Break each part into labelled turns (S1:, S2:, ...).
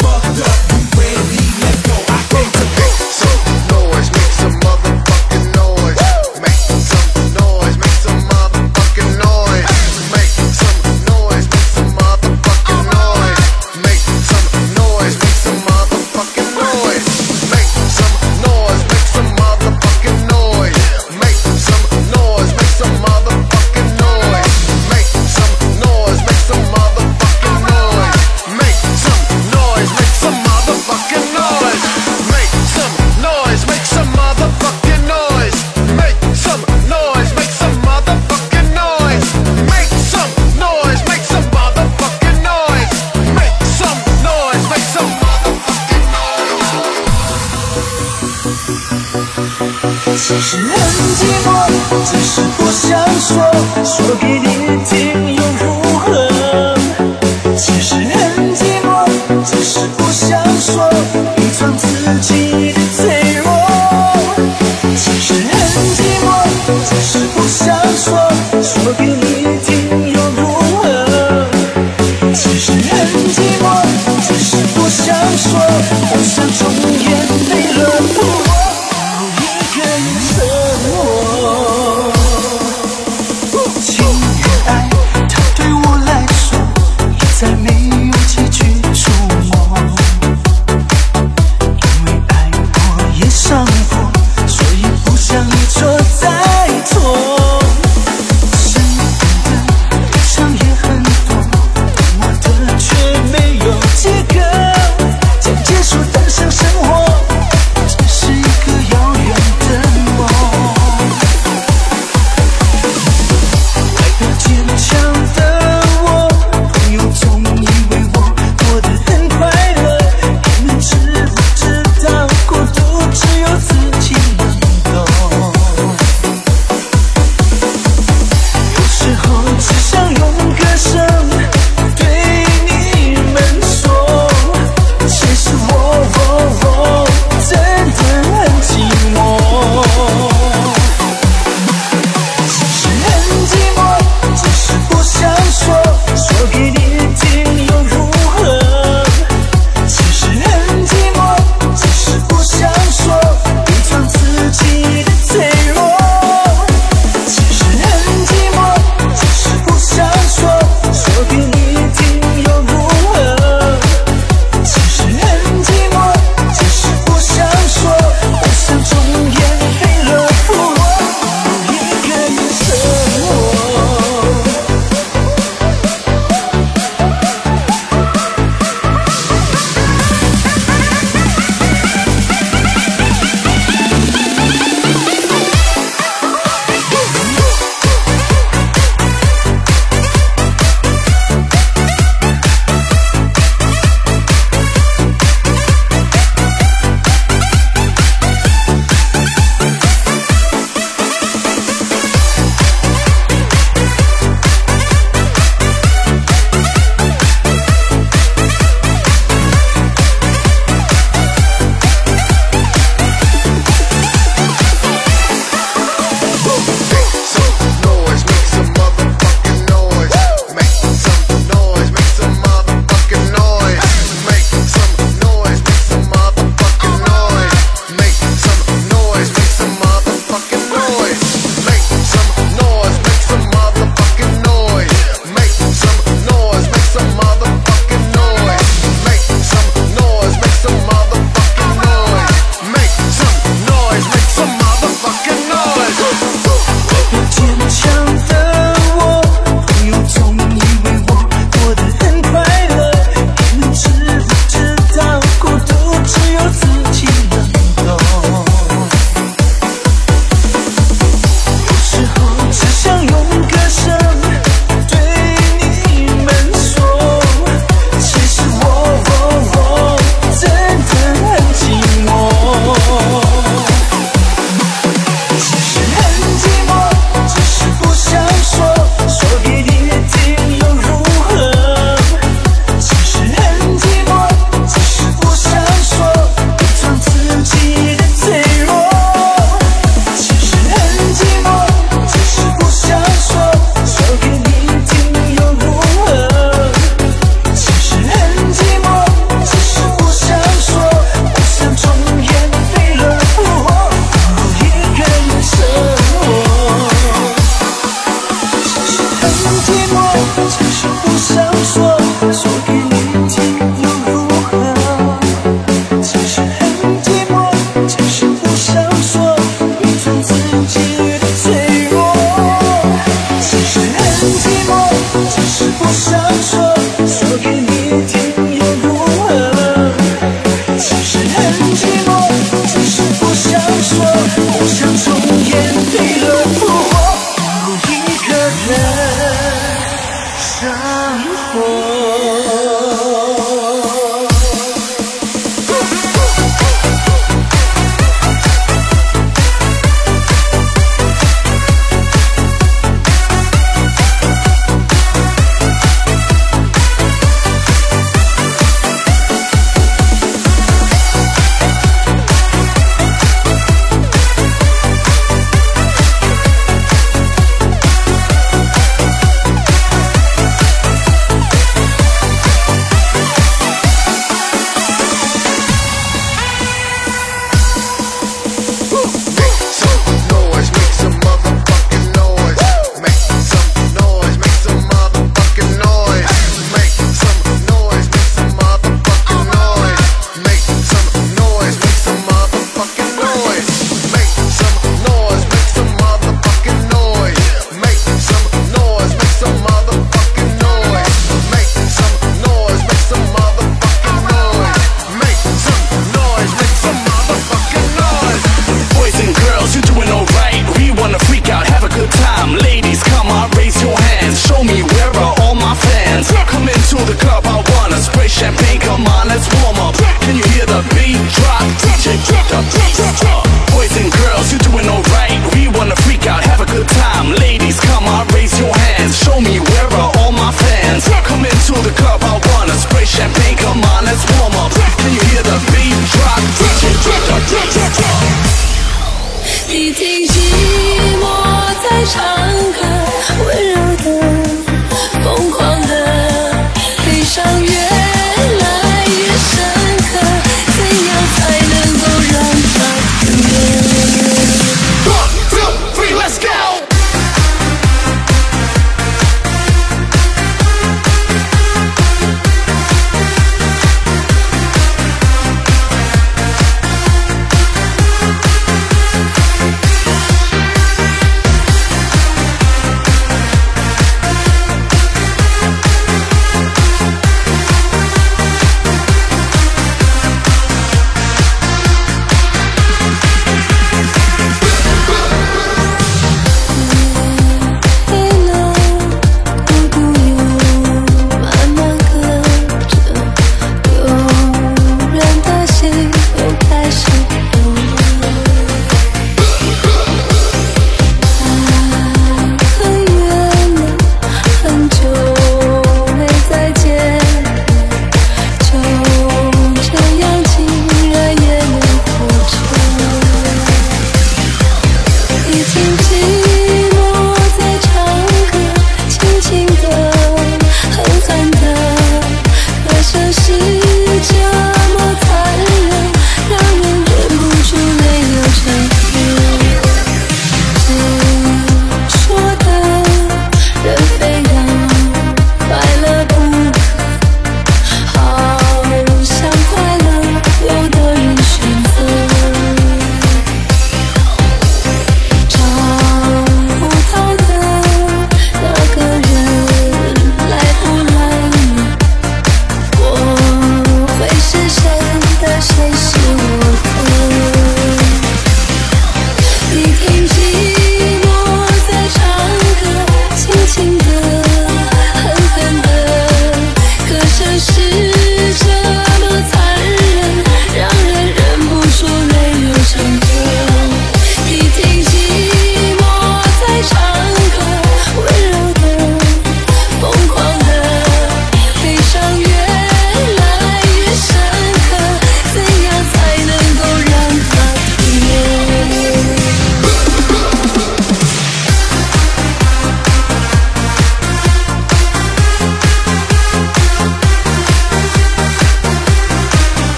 S1: fucked up. You ready? Let's
S2: go. I came to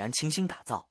S3: 然倾心打造。